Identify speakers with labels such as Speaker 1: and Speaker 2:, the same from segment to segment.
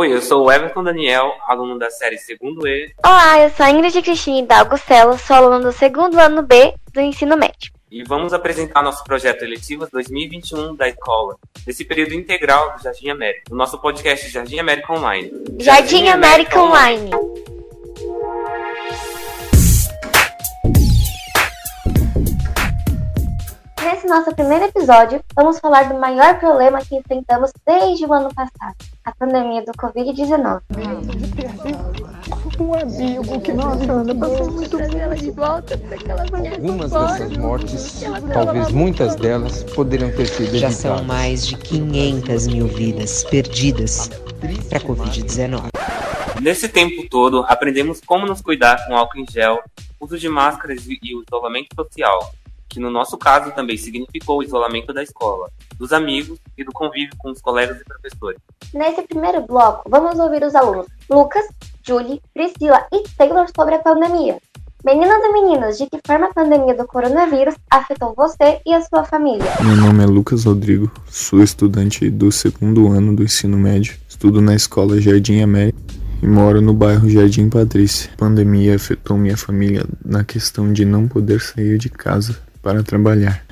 Speaker 1: Oi, eu sou o Everton Daniel, aluno da série Segundo E.
Speaker 2: Olá, eu sou a Ingrid Cristina Hidalgo Celo, sou aluno do segundo ano B do ensino médio.
Speaker 1: E vamos apresentar nosso projeto Eletivas 2021 da escola, desse período integral do Jardim América, o nosso podcast Jardim América Online.
Speaker 2: Jardim, Jardim América, América Online. Online. Nesse nosso primeiro episódio, vamos falar do maior problema que enfrentamos desde o ano passado, a pandemia do Covid-19.
Speaker 3: Um amigo que nossa, Ana, passou muito
Speaker 4: Algumas dessas mortes, talvez muitas delas, poderiam ter sido
Speaker 5: Já são mais de 500 mil vidas perdidas para a Covid-19.
Speaker 1: Nesse tempo todo, aprendemos como nos cuidar com álcool em gel, uso de máscaras e o isolamento social, que no nosso caso também significou o isolamento da escola, dos amigos e do convívio com os colegas e professores.
Speaker 2: Nesse primeiro bloco, vamos ouvir os alunos Lucas, Julie, Priscila e Taylor sobre a pandemia. Meninas e meninas, de que forma a pandemia do coronavírus afetou você e a sua família?
Speaker 6: Meu nome é Lucas Rodrigo, sou estudante do segundo ano do ensino médio, estudo na escola Jardim América e moro no bairro Jardim Patrícia. A pandemia afetou minha família na questão de não poder sair de casa para trabalhar.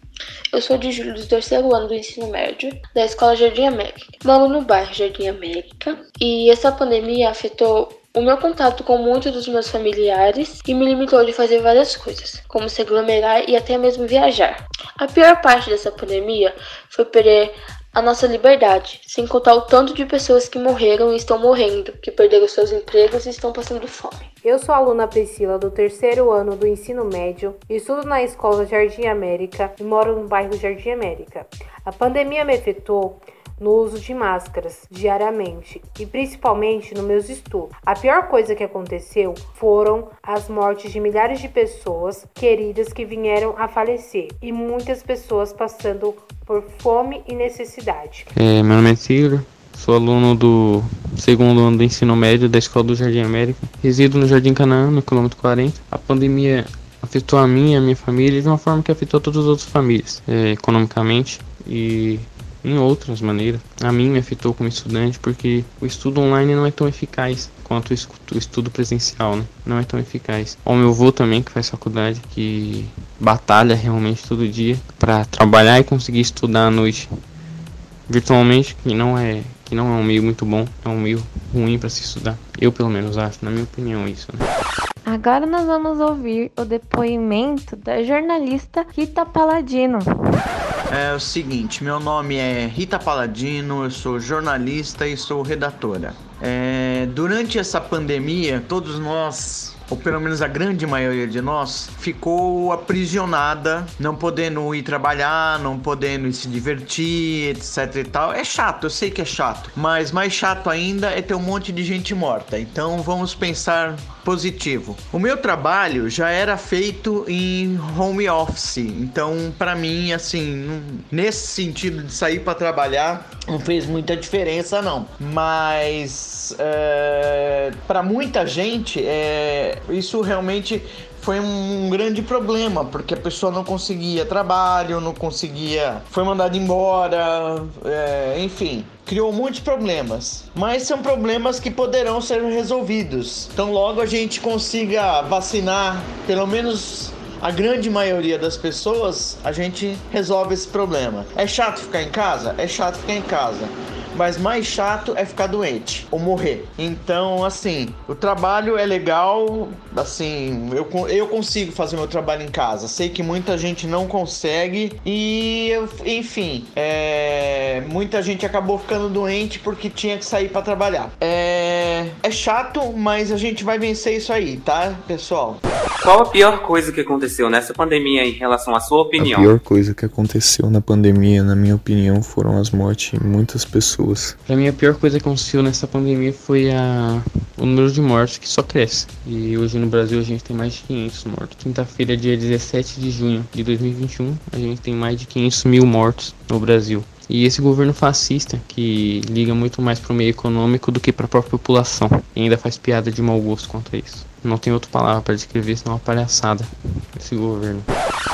Speaker 7: Eu sou de julho do terceiro ano do ensino médio da Escola Jardim América. Moro no bairro Jardim América e essa pandemia afetou o meu contato com muitos dos meus familiares e me limitou de fazer várias coisas, como se aglomerar e até mesmo viajar. A pior parte dessa pandemia foi perder a nossa liberdade, sem contar o tanto de pessoas que morreram e estão morrendo, que perderam seus empregos e estão passando fome.
Speaker 8: Eu sou a aluna Priscila do terceiro ano do ensino médio, estudo na escola Jardim América e moro no bairro Jardim América. A pandemia me afetou no uso de máscaras diariamente e principalmente nos meus estudos. A pior coisa que aconteceu foram as mortes de milhares de pessoas queridas que vieram a falecer e muitas pessoas passando por fome e necessidade.
Speaker 9: É, meu nome é Sigler, sou aluno do segundo ano do ensino médio da Escola do Jardim América. Resido no Jardim Canaã, no quilômetro 40. A pandemia afetou a e a minha família de uma forma que afetou todas as outras famílias, é, economicamente e em outras maneiras. A mim me afetou como estudante porque o estudo online não é tão eficaz quanto o estudo presencial, né? Não é tão eficaz. O meu avô também, que faz faculdade, que batalha realmente todo dia para trabalhar e conseguir estudar à noite virtualmente, que não é que não é um meio muito bom, é um meio ruim para se estudar. Eu pelo menos acho, na minha opinião, isso. Né?
Speaker 10: Agora nós vamos ouvir o depoimento da jornalista Rita Paladino.
Speaker 11: É o seguinte, meu nome é Rita Paladino, eu sou jornalista e sou redatora. É, durante essa pandemia, todos nós ou pelo menos a grande maioria de nós, ficou aprisionada, não podendo ir trabalhar, não podendo se divertir, etc e tal. É chato, eu sei que é chato, mas mais chato ainda é ter um monte de gente morta. Então vamos pensar positivo. O meu trabalho já era feito em home office, então para mim assim, nesse sentido de sair para trabalhar, não fez muita diferença não. Mas é, para muita gente é, isso realmente foi um grande problema, porque a pessoa não conseguia trabalho, não conseguia, foi mandada embora, é, enfim, criou muitos problemas. Mas são problemas que poderão ser resolvidos. Então, logo a gente consiga vacinar pelo menos a grande maioria das pessoas, a gente resolve esse problema. É chato ficar em casa? É chato ficar em casa mas mais chato é ficar doente ou morrer. Então, assim, o trabalho é legal, assim, eu, eu consigo fazer meu trabalho em casa. Sei que muita gente não consegue e, enfim, é, muita gente acabou ficando doente porque tinha que sair para trabalhar. É, é chato, mas a gente vai vencer isso aí, tá, pessoal?
Speaker 1: Qual a pior coisa que aconteceu nessa pandemia em relação à sua opinião?
Speaker 6: A pior coisa que aconteceu na pandemia, na minha opinião, foram as mortes de muitas pessoas.
Speaker 9: Pra mim, a pior coisa que aconteceu nessa pandemia foi a... o número de mortes que só cresce. E hoje no Brasil a gente tem mais de 500 mortos. Quinta-feira, dia 17 de junho de 2021, a gente tem mais de 500 mil mortos no Brasil. E esse governo fascista, que liga muito mais para o meio econômico do que para a própria população, e ainda faz piada de mau gosto contra isso. Não tem outra palavra para descrever senão uma palhaçada esse governo.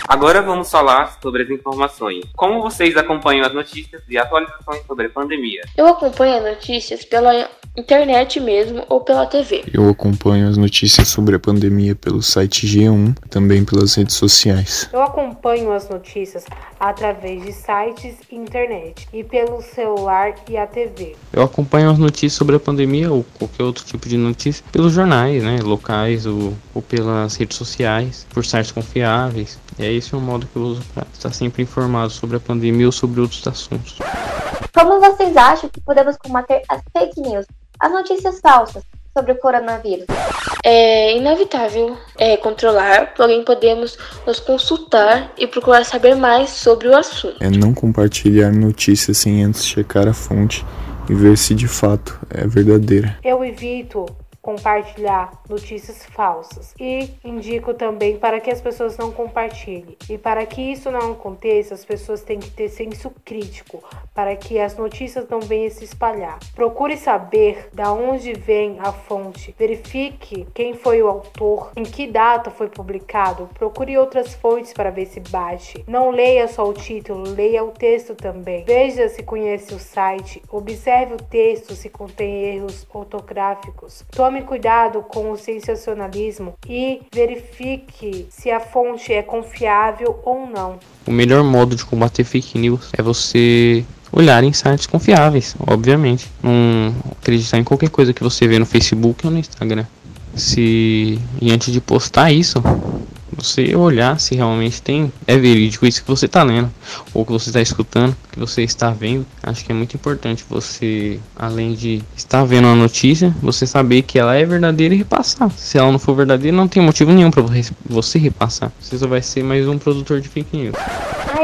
Speaker 1: Agora vamos falar sobre as informações. Como vocês acompanham as notícias e atualizações sobre a pandemia?
Speaker 7: Eu acompanho as notícias pela internet mesmo ou pela TV.
Speaker 6: Eu acompanho as notícias sobre a pandemia pelo site G1, também pelas redes sociais.
Speaker 8: Eu acompanho as notícias através de sites e internet e pelo celular e a TV.
Speaker 9: Eu acompanho as notícias sobre a pandemia ou qualquer outro tipo de notícia pelos jornais, né, locais ou, ou pelas redes sociais, por sites confiáveis. E é esse o modo que eu uso para estar sempre informado sobre a pandemia ou sobre outros assuntos.
Speaker 2: Como vocês acham que podemos combater as fake news, as notícias falsas sobre o coronavírus?
Speaker 7: É inevitável é, controlar, porém podemos nos consultar e procurar saber mais sobre o assunto.
Speaker 6: É não compartilhar notícias sem antes checar a fonte e ver se de fato é verdadeira.
Speaker 8: Eu evito compartilhar notícias falsas e indico também para que as pessoas não compartilhem. E para que isso não aconteça, as pessoas têm que ter senso crítico para que as notícias não venham se espalhar. Procure saber da onde vem a fonte, verifique quem foi o autor, em que data foi publicado, procure outras fontes para ver se bate. Não leia só o título, leia o texto também. Veja se conhece o site, observe o texto se contém erros ortográficos. Tome cuidado com o sensacionalismo e verifique se a fonte é confiável ou não.
Speaker 9: O melhor modo de combater fake news é você olhar em sites confiáveis, obviamente. Não acreditar em qualquer coisa que você vê no Facebook ou no Instagram. Se e antes de postar isso, você olhar se realmente tem é verídico isso que você está lendo ou que você está escutando, que você está vendo. Acho que é muito importante você, além de estar vendo a notícia, você saber que ela é verdadeira e repassar. Se ela não for verdadeira, não tem motivo nenhum para você repassar. Você só vai ser mais um produtor de fake news.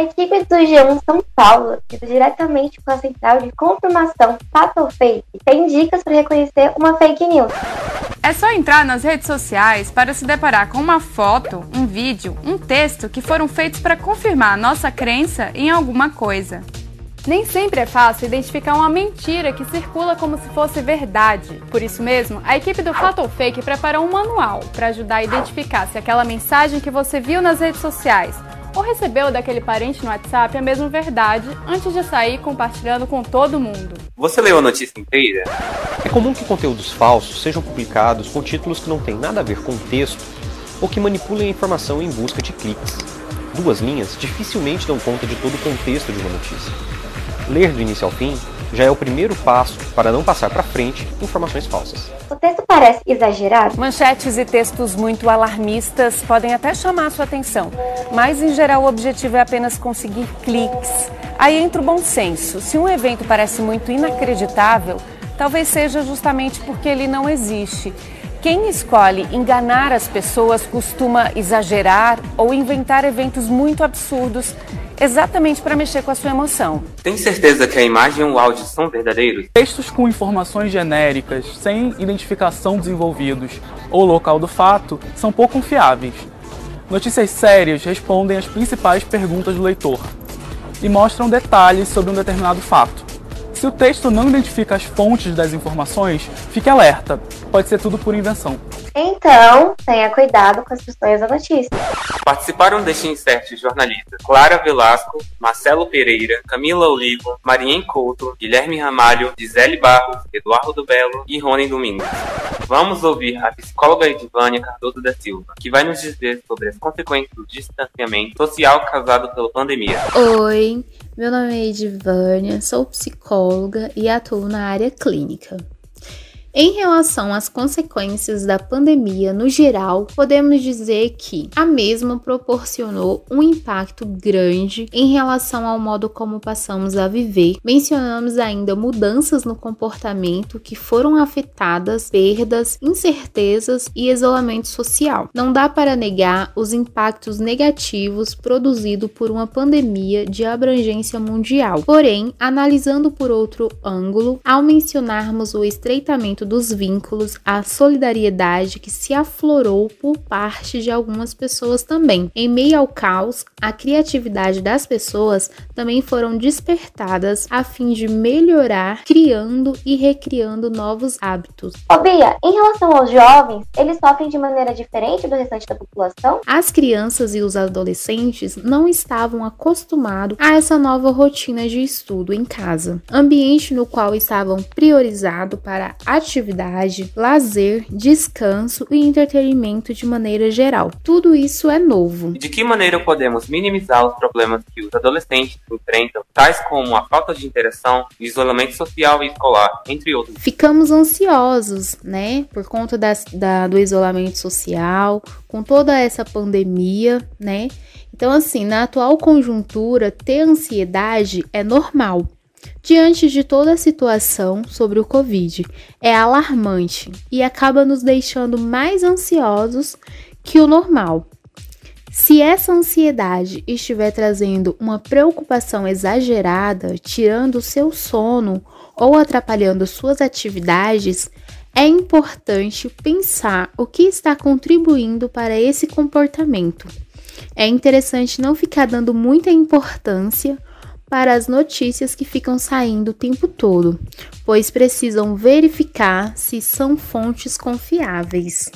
Speaker 2: A equipe do G1 São Paulo, diretamente com a central de confirmação fato ou fake, tem dicas para reconhecer uma fake news.
Speaker 12: É só entrar nas redes sociais para se deparar com uma foto, um vídeo, um texto que foram feitos para confirmar a nossa crença em alguma coisa. Nem sempre é fácil identificar uma mentira que circula como se fosse verdade. Por isso mesmo, a equipe do Fato ou Fake preparou um manual para ajudar a identificar se aquela mensagem que você viu nas redes sociais ou recebeu daquele parente no WhatsApp a mesma verdade antes de sair compartilhando com todo mundo.
Speaker 1: Você leu a notícia inteira?
Speaker 13: É comum que conteúdos falsos sejam publicados com títulos que não têm nada a ver com o texto ou que manipulem a informação em busca de cliques. Duas linhas dificilmente dão conta de todo o contexto de uma notícia. Ler do início ao fim já é o primeiro passo para não passar para frente informações falsas.
Speaker 2: O texto parece exagerado?
Speaker 14: Manchetes e textos muito alarmistas podem até chamar sua atenção, mas em geral o objetivo é apenas conseguir cliques. Aí entra o bom senso. Se um evento parece muito inacreditável, talvez seja justamente porque ele não existe. Quem escolhe enganar as pessoas costuma exagerar ou inventar eventos muito absurdos exatamente para mexer com a sua emoção.
Speaker 1: Tem certeza que a imagem e o áudio são verdadeiros?
Speaker 15: Textos com informações genéricas, sem identificação dos envolvidos ou local do fato, são pouco confiáveis. Notícias sérias respondem às principais perguntas do leitor e mostram detalhes sobre um determinado fato. Se o texto não identifica as fontes das informações, fique alerta, pode ser tudo por invenção.
Speaker 2: Então, tenha cuidado com as questões da notícia.
Speaker 1: Participaram deste insert jornalistas Clara Velasco, Marcelo Pereira, Camila Olivo, Marien Couto, Guilherme Ramalho, Gisele Barros, Eduardo Belo e Rony Domingos. Vamos ouvir a psicóloga Edivânia Cardoso da Silva, que vai nos dizer sobre as consequências do distanciamento social causado pela pandemia.
Speaker 16: Oi, meu nome é Edivânia, sou psicóloga e atuo na área clínica. Em relação às consequências da pandemia no geral, podemos dizer que a mesma proporcionou um impacto grande em relação ao modo como passamos a viver. Mencionamos ainda mudanças no comportamento que foram afetadas, perdas, incertezas e isolamento social. Não dá para negar os impactos negativos produzidos por uma pandemia de abrangência mundial. Porém, analisando por outro ângulo, ao mencionarmos o estreitamento fortalecimento dos vínculos, a solidariedade que se aflorou por parte de algumas pessoas também. Em meio ao caos, a criatividade das pessoas também foram despertadas a fim de melhorar, criando e recriando novos hábitos.
Speaker 2: Ô Bia, em relação aos jovens, eles sofrem de maneira diferente do restante da população?
Speaker 16: As crianças e os adolescentes não estavam acostumados a essa nova rotina de estudo em casa, ambiente no qual estavam priorizados para atividade, lazer, descanso e entretenimento de maneira geral. Tudo isso é novo.
Speaker 1: De que maneira podemos minimizar os problemas que os adolescentes enfrentam, tais como a falta de interação, isolamento social e escolar, entre outros?
Speaker 16: Ficamos ansiosos, né, por conta das, da, do isolamento social, com toda essa pandemia, né? Então, assim, na atual conjuntura, ter ansiedade é normal. Diante de toda a situação sobre o Covid, é alarmante e acaba nos deixando mais ansiosos que o normal. Se essa ansiedade estiver trazendo uma preocupação exagerada, tirando o seu sono ou atrapalhando suas atividades, é importante pensar o que está contribuindo para esse comportamento. É interessante não ficar dando muita importância para as notícias que ficam saindo o tempo todo, pois precisam verificar se são fontes confiáveis.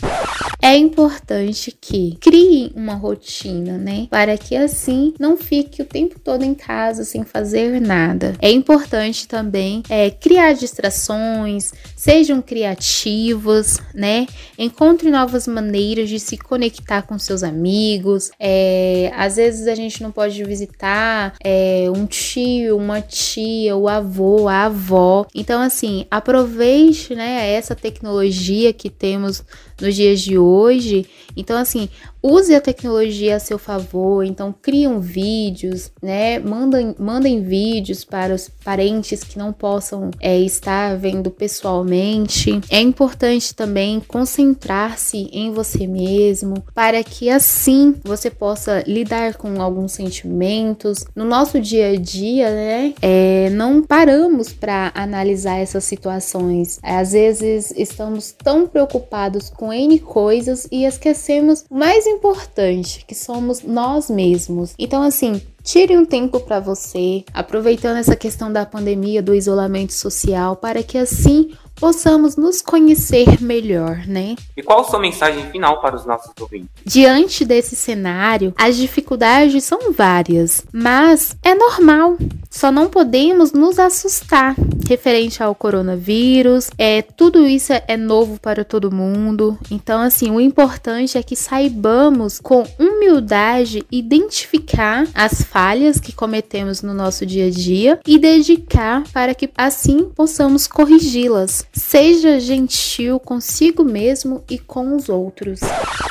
Speaker 16: É importante que criem uma rotina, né? Para que assim não fique o tempo todo em casa sem fazer nada. É importante também é, criar distrações, sejam criativos, né? Encontre novas maneiras de se conectar com seus amigos. É, às vezes a gente não pode visitar é, um tio, uma tia, o avô, a avó. Então, assim, aproveite né, essa tecnologia que temos nos dias de hoje. Então, assim, use a tecnologia a seu favor. Então, criam vídeos, né? Mandem, mandem vídeos para os parentes que não possam é, estar vendo pessoalmente. É importante também concentrar-se em você mesmo para que assim você possa lidar com alguns sentimentos. No nosso dia a dia, né? É, não paramos para analisar essas situações. Às vezes estamos tão preocupados com N coisas e esquecemos o mais importante, que somos nós mesmos. Então, assim, Tire um tempo para você, aproveitando essa questão da pandemia, do isolamento social, para que assim possamos nos conhecer melhor, né?
Speaker 1: E qual a sua mensagem final para os nossos ouvintes?
Speaker 16: Diante desse cenário, as dificuldades são várias, mas é normal. Só não podemos nos assustar referente ao coronavírus. É tudo isso é novo para todo mundo. Então, assim, o importante é que saibamos com humildade identificar as falhas que cometemos no nosso dia a dia e dedicar para que assim possamos corrigi-las. Seja gentil consigo mesmo e com os outros.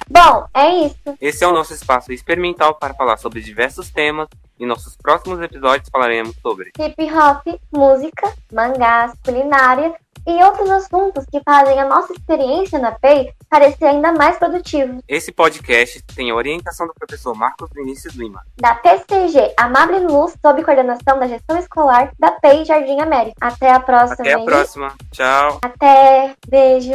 Speaker 2: Bom, é isso.
Speaker 1: Esse é o nosso espaço experimental para falar sobre diversos temas. Em nossos próximos episódios falaremos sobre
Speaker 2: hip hop, música, mangás, culinária e outros assuntos que fazem a nossa experiência na PEI parecer ainda mais produtiva.
Speaker 1: Esse podcast tem a orientação do professor Marcos Vinícius Lima,
Speaker 2: da PCG Amable Luz, sob coordenação da gestão escolar da PEI Jardim América. Até a próxima.
Speaker 1: Até a
Speaker 2: hein?
Speaker 1: próxima. Tchau.
Speaker 2: Até. Beijo.